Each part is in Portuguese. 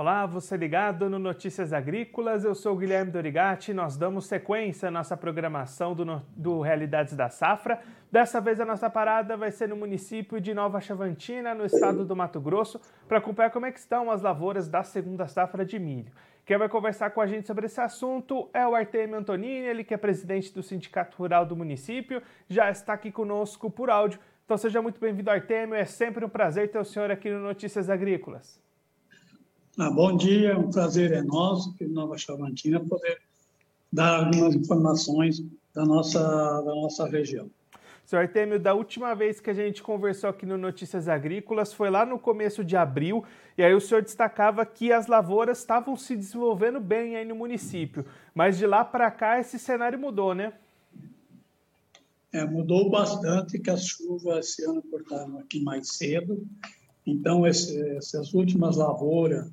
Olá, você ligado no Notícias Agrícolas, eu sou Guilherme Dorigati, nós damos sequência à nossa programação do, do, Realidades da Safra. Dessa vez a nossa parada vai ser no município de Nova Chavantina, no estado do Mato Grosso, para acompanhar como é que estão as lavouras da segunda safra de milho. Quem vai conversar com a gente sobre esse assunto é o Artemio Antonini, ele que é presidente do Sindicato Rural do município, já está aqui conosco por áudio. Então seja muito bem-vindo, Artemio, é sempre um prazer ter o senhor aqui no Notícias Agrícolas. Ah, bom dia, um prazer é nosso, aqui Nova Chavantina, poder dar algumas informações da nossa, da nossa região. Senhor Artemio, da última vez que a gente conversou aqui no Notícias Agrícolas foi lá no começo de abril, e aí o senhor destacava que as lavouras estavam se desenvolvendo bem aí no município, mas de lá para cá esse cenário mudou, né? É, mudou bastante, que as chuvas esse ano cortaram aqui mais cedo, então esse, essas últimas lavouras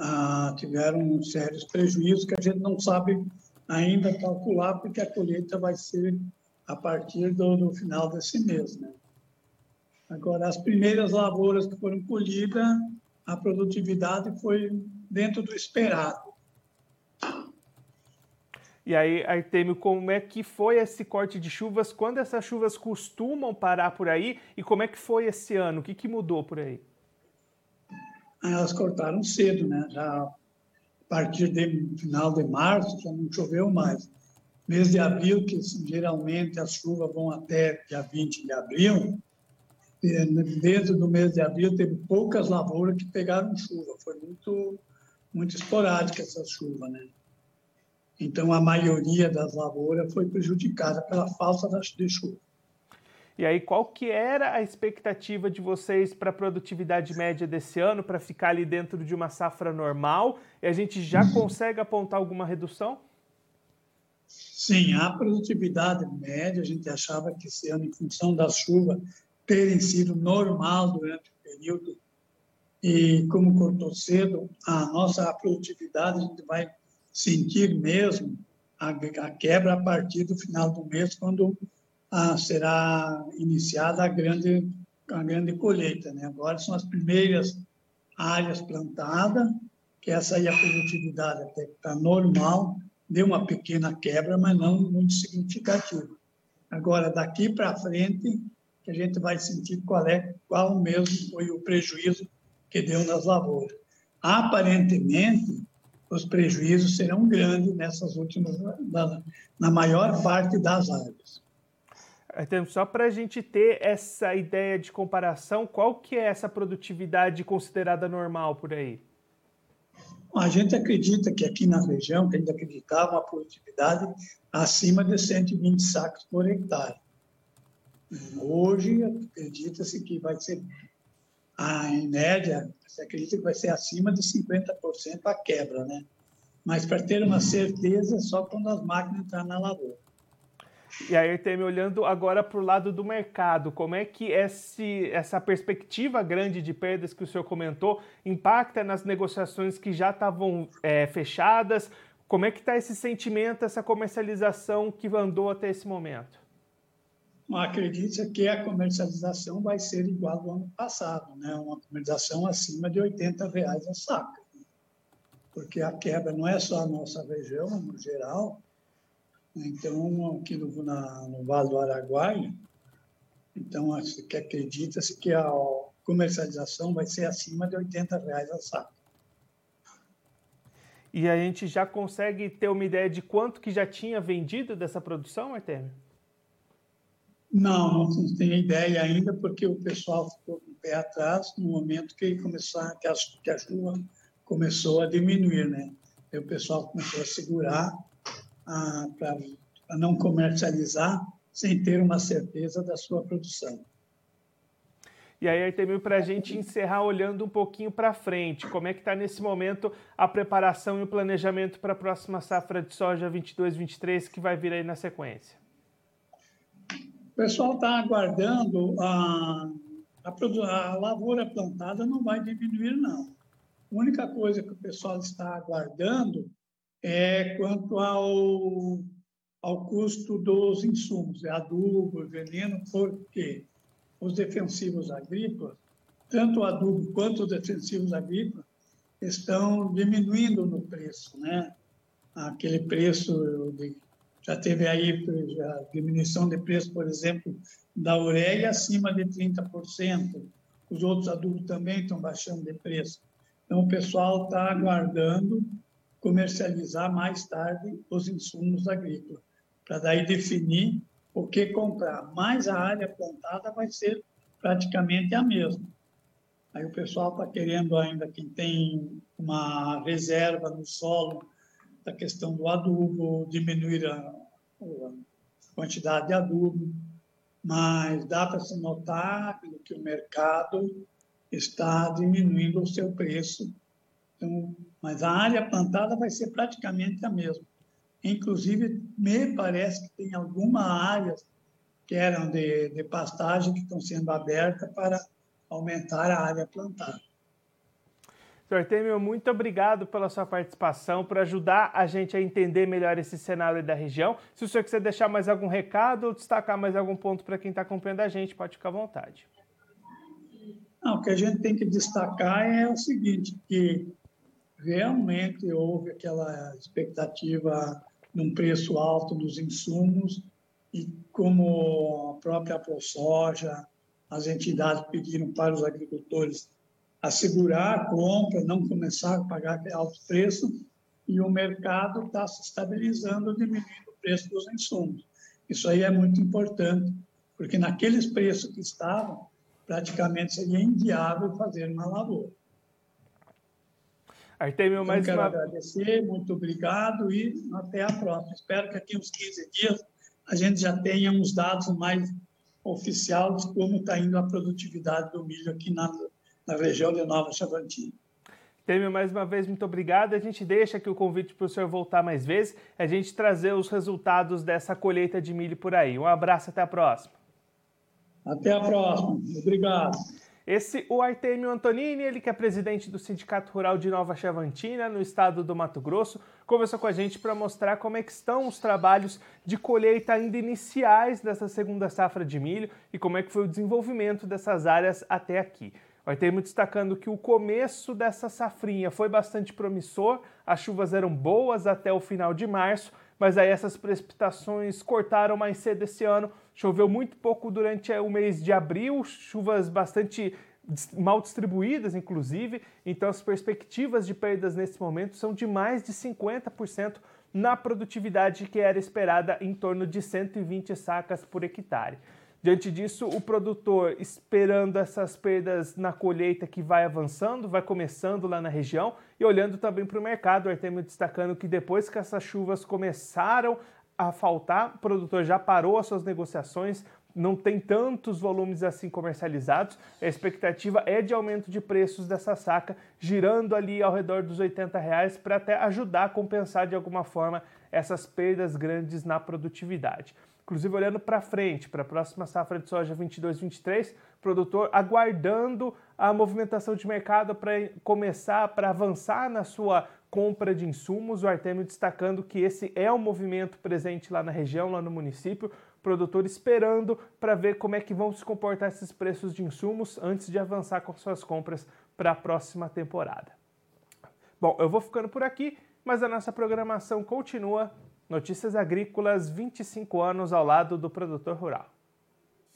ah, tiveram sérios prejuízos que a gente não sabe ainda calcular, porque a colheita vai ser a partir do, do final desse mês. Né? Agora, as primeiras lavouras que foram colhidas, a produtividade foi dentro do esperado. E aí, Artemio, como é que foi esse corte de chuvas? Quando essas chuvas costumam parar por aí? E como é que foi esse ano? O que, que mudou por aí? Elas cortaram cedo, né? Já a partir do final de março já não choveu mais. Mês de abril, que geralmente as chuvas vão até dia 20 de abril, dentro do mês de abril teve poucas lavouras que pegaram chuva, foi muito muito esporádica essa chuva, né? Então a maioria das lavouras foi prejudicada pela falta de chuva. E aí, qual que era a expectativa de vocês para a produtividade média desse ano, para ficar ali dentro de uma safra normal? E a gente já uhum. consegue apontar alguma redução? Sim, a produtividade média, a gente achava que esse ano, em função da chuva terem sido normal durante o período, e como cortou cedo, a nossa produtividade a gente vai sentir mesmo a, a quebra a partir do final do mês, quando será iniciada a grande, a grande colheita. Né? Agora são as primeiras áreas plantadas, que essa aí a produtividade até está normal, deu uma pequena quebra, mas não muito significativa. Agora, daqui para frente, que a gente vai sentir qual é, qual mesmo foi o prejuízo que deu nas lavouras. Aparentemente, os prejuízos serão grandes nessas últimas, na maior parte das áreas. Então, só para a gente ter essa ideia de comparação, qual que é essa produtividade considerada normal por aí? A gente acredita que aqui na região, que a gente acreditava uma produtividade acima de 120 sacos por hectare. Hoje, acredita-se que vai ser, em média, se acredita que vai ser acima de 50% a quebra, né? Mas para ter uma certeza, só quando as máquinas entrarem na lavoura. E aí, Artemio, olhando agora para o lado do mercado, como é que esse, essa perspectiva grande de perdas que o senhor comentou impacta nas negociações que já estavam é, fechadas? Como é que está esse sentimento, essa comercialização que andou até esse momento? Acredite que a comercialização vai ser igual ao ano passado, né? uma comercialização acima de 80 reais a saca. Porque a quebra não é só a nossa região, no geral, então, aqui no, na, no Vale do Araguaia, então, que acredita-se que a comercialização vai ser acima de 80 reais a saco. E a gente já consegue ter uma ideia de quanto que já tinha vendido dessa produção, Artemio? Não, não tem ideia ainda, porque o pessoal ficou com o pé atrás no momento que, começar, que, a, que a chuva começou a diminuir, né? E o pessoal começou a segurar para não comercializar sem ter uma certeza da sua produção. E aí, Artemio, para a gente encerrar olhando um pouquinho para frente, como é que está nesse momento a preparação e o planejamento para a próxima safra de soja 22-23 que vai vir aí na sequência? O pessoal está aguardando, a, a, a lavoura plantada não vai diminuir, não. A única coisa que o pessoal está aguardando é quanto ao, ao custo dos insumos, é adubo, veneno, porque os defensivos agrícolas, tanto o adubo quanto os defensivos agrícolas, estão diminuindo no preço, né? Aquele preço de, já teve aí a diminuição de preço, por exemplo, da ureia acima de 30%. Os outros adubos também estão baixando de preço. Então, o pessoal está aguardando comercializar mais tarde os insumos agrícolas, para daí definir o que comprar. Mas a área plantada vai ser praticamente a mesma. Aí o pessoal está querendo ainda, quem tem uma reserva no solo, da questão do adubo, diminuir a, a quantidade de adubo, mas dá para se notar que o mercado está diminuindo o seu preço. Então, mas a área plantada vai ser praticamente a mesma. Inclusive, me parece que tem algumas áreas que eram de, de pastagem que estão sendo abertas para aumentar a área plantada. Doutor Temer, muito obrigado pela sua participação, por ajudar a gente a entender melhor esse cenário da região. Se o senhor quiser deixar mais algum recado ou destacar mais algum ponto para quem está acompanhando a gente, pode ficar à vontade. Não, o que a gente tem que destacar é o seguinte, que realmente houve aquela expectativa de um preço alto dos insumos e como a própria ProSoja, as entidades pediram para os agricultores assegurar a compra, não começar a pagar alto preço, e o mercado está se estabilizando, diminuindo o preço dos insumos. Isso aí é muito importante, porque naqueles preços que estavam, praticamente seria inviável fazer uma lavoura. Artemio, mais então, quero uma... agradecer, muito obrigado e até a próxima. Espero que aqui uns 15 dias a gente já tenha uns dados mais oficiais de como está indo a produtividade do milho aqui na, na região de Nova Chavantina. Temio, mais uma vez, muito obrigado. A gente deixa aqui o convite para o senhor voltar mais vezes, a gente trazer os resultados dessa colheita de milho por aí. Um abraço, até a próxima. Até a próxima. Obrigado. Esse, o Artemio Antonini, ele que é presidente do Sindicato Rural de Nova Chavantina, no estado do Mato Grosso, conversou com a gente para mostrar como é que estão os trabalhos de colheita ainda iniciais dessa segunda safra de milho e como é que foi o desenvolvimento dessas áreas até aqui. O Artemio destacando que o começo dessa safrinha foi bastante promissor, as chuvas eram boas até o final de março, mas aí essas precipitações cortaram mais cedo esse ano. Choveu muito pouco durante o mês de abril, chuvas bastante mal distribuídas, inclusive. Então, as perspectivas de perdas nesse momento são de mais de 50% na produtividade que era esperada em torno de 120 sacas por hectare. Diante disso, o produtor, esperando essas perdas na colheita que vai avançando, vai começando lá na região e olhando também para o mercado, o Artemio destacando que depois que essas chuvas começaram a faltar, o produtor já parou as suas negociações, não tem tantos volumes assim comercializados. A expectativa é de aumento de preços dessa saca, girando ali ao redor dos 80 reais para até ajudar a compensar de alguma forma essas perdas grandes na produtividade. Inclusive, olhando para frente, para a próxima safra de soja 22-23, produtor aguardando a movimentação de mercado para começar, para avançar na sua compra de insumos. O Artemio destacando que esse é um movimento presente lá na região, lá no município. Produtor esperando para ver como é que vão se comportar esses preços de insumos antes de avançar com suas compras para a próxima temporada. Bom, eu vou ficando por aqui, mas a nossa programação continua Notícias Agrícolas 25 anos ao lado do produtor rural.